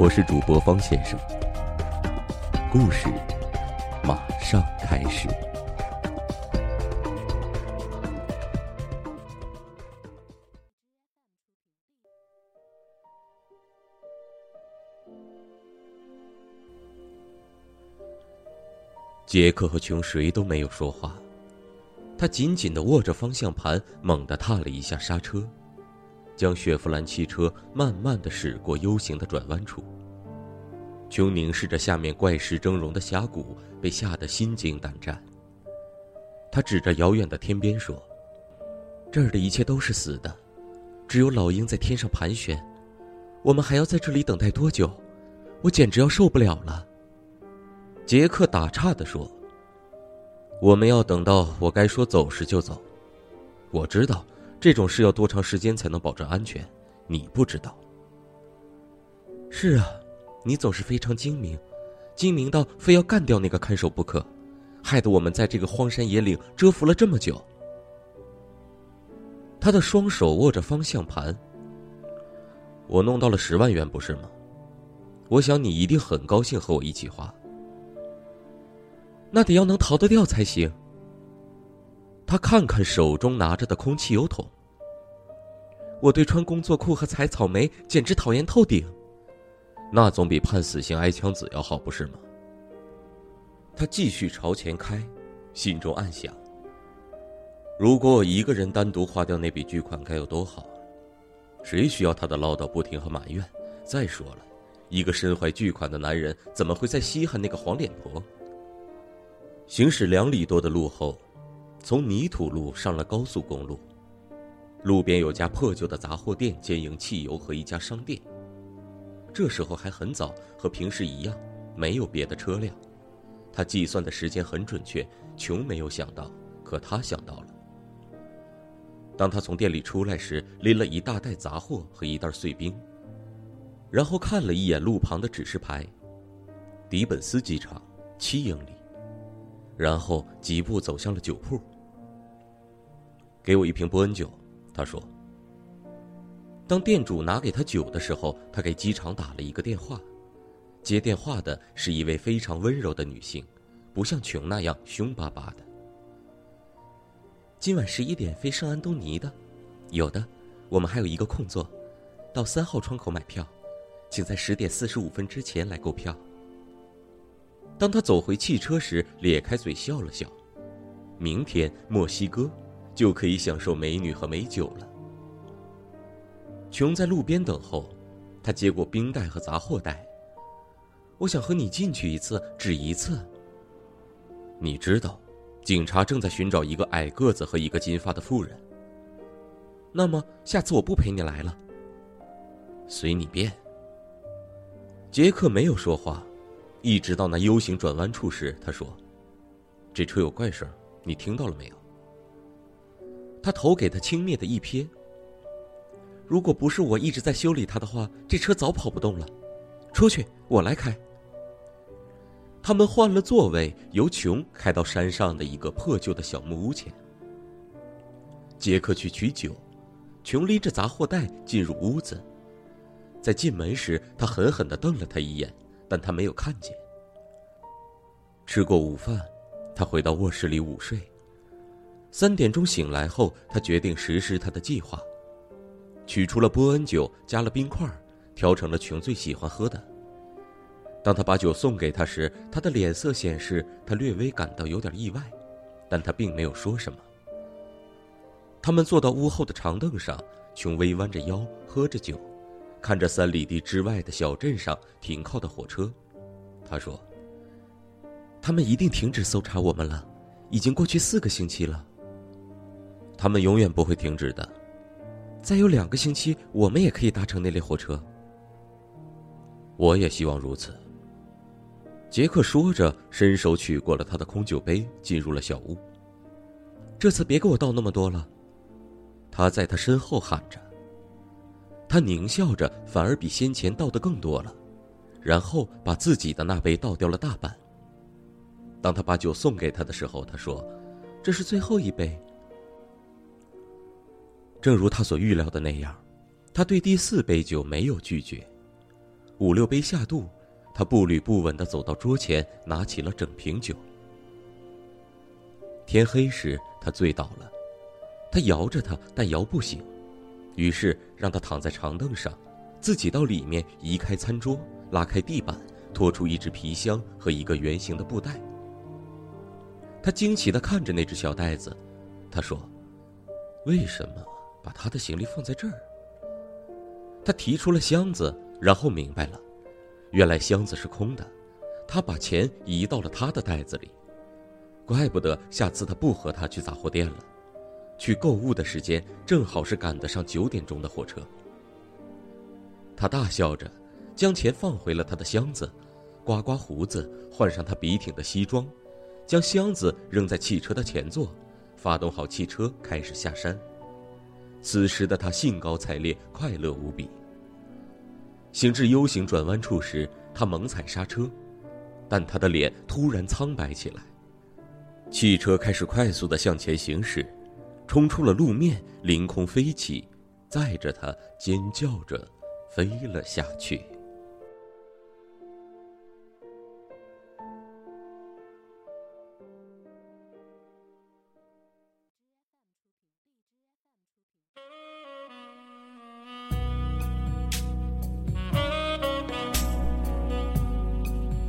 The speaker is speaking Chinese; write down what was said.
我是主播方先生，故事马上开始。杰克和琼谁都没有说话，他紧紧的握着方向盘，猛地踏了一下刹车，将雪佛兰汽车慢慢的驶过 U 型的转弯处。琼凝视着下面怪石峥嵘的峡谷，被吓得心惊胆战。他指着遥远的天边说：“这儿的一切都是死的，只有老鹰在天上盘旋。我们还要在这里等待多久？我简直要受不了了。”杰克打岔的说：“我们要等到我该说走时就走。我知道这种事要多长时间才能保证安全，你不知道。是啊，你总是非常精明，精明到非要干掉那个看守不可，害得我们在这个荒山野岭蛰伏了这么久。”他的双手握着方向盘。我弄到了十万元，不是吗？我想你一定很高兴和我一起花。那得要能逃得掉才行。他看看手中拿着的空气油桶。我对穿工作裤和采草莓简直讨厌透顶，那总比判死刑挨枪子要好，不是吗？他继续朝前开，心中暗想：如果我一个人单独花掉那笔巨款该有多好！谁需要他的唠叨不停和埋怨？再说了，一个身怀巨款的男人怎么会在稀罕那个黄脸婆？行驶两里多的路后，从泥土路上了高速公路。路边有家破旧的杂货店兼营汽油和一家商店。这时候还很早，和平时一样，没有别的车辆。他计算的时间很准确，琼没有想到，可他想到了。当他从店里出来时，拎了一大袋杂货和一袋碎冰，然后看了一眼路旁的指示牌：迪本斯机场，七英里。然后几步走向了酒铺。给我一瓶波恩酒，他说。当店主拿给他酒的时候，他给机场打了一个电话。接电话的是一位非常温柔的女性，不像琼那样凶巴巴的。今晚十一点飞圣安东尼的，有的，我们还有一个空座，到三号窗口买票，请在十点四十五分之前来购票。当他走回汽车时，咧开嘴笑了笑。明天墨西哥就可以享受美女和美酒了。琼在路边等候，他接过冰袋和杂货袋。我想和你进去一次，只一次。你知道，警察正在寻找一个矮个子和一个金发的妇人。那么下次我不陪你来了。随你便。杰克没有说话。一直到那 U 型转弯处时，他说：“这车有怪声，你听到了没有？”他头给他轻蔑的一瞥。如果不是我一直在修理他的话，这车早跑不动了。出去，我来开。他们换了座位，由琼开到山上的一个破旧的小木屋前。杰克去取酒，琼拎着杂货袋进入屋子。在进门时，他狠狠的瞪了他一眼。但他没有看见。吃过午饭，他回到卧室里午睡。三点钟醒来后，他决定实施他的计划，取出了波恩酒，加了冰块，调成了琼最喜欢喝的。当他把酒送给他时，他的脸色显示他略微感到有点意外，但他并没有说什么。他们坐到屋后的长凳上，琼微弯着腰，喝着酒。看着三里地之外的小镇上停靠的火车，他说：“他们一定停止搜查我们了，已经过去四个星期了。他们永远不会停止的。再有两个星期，我们也可以搭乘那列火车。”我也希望如此。杰克说着，伸手取过了他的空酒杯，进入了小屋。这次别给我倒那么多了，他在他身后喊着。他狞笑着，反而比先前倒的更多了，然后把自己的那杯倒掉了大半。当他把酒送给他的时候，他说：“这是最后一杯。”正如他所预料的那样，他对第四杯酒没有拒绝。五六杯下肚，他步履不稳的走到桌前，拿起了整瓶酒。天黑时，他醉倒了，他摇着他，但摇不醒，于是让他躺在长凳上，自己到里面移开餐桌，拉开地板，拖出一只皮箱和一个圆形的布袋。他惊奇的看着那只小袋子，他说：“为什么把他的行李放在这儿？”他提出了箱子。然后明白了，原来箱子是空的，他把钱移到了他的袋子里，怪不得下次他不和他去杂货店了，去购物的时间正好是赶得上九点钟的火车。他大笑着，将钱放回了他的箱子，刮刮胡子，换上他笔挺的西装，将箱子扔在汽车的前座，发动好汽车开始下山。此时的他兴高采烈，快乐无比。行至 U 型转弯处时，他猛踩刹车，但他的脸突然苍白起来。汽车开始快速的向前行驶，冲出了路面，凌空飞起，载着他尖叫着飞了下去。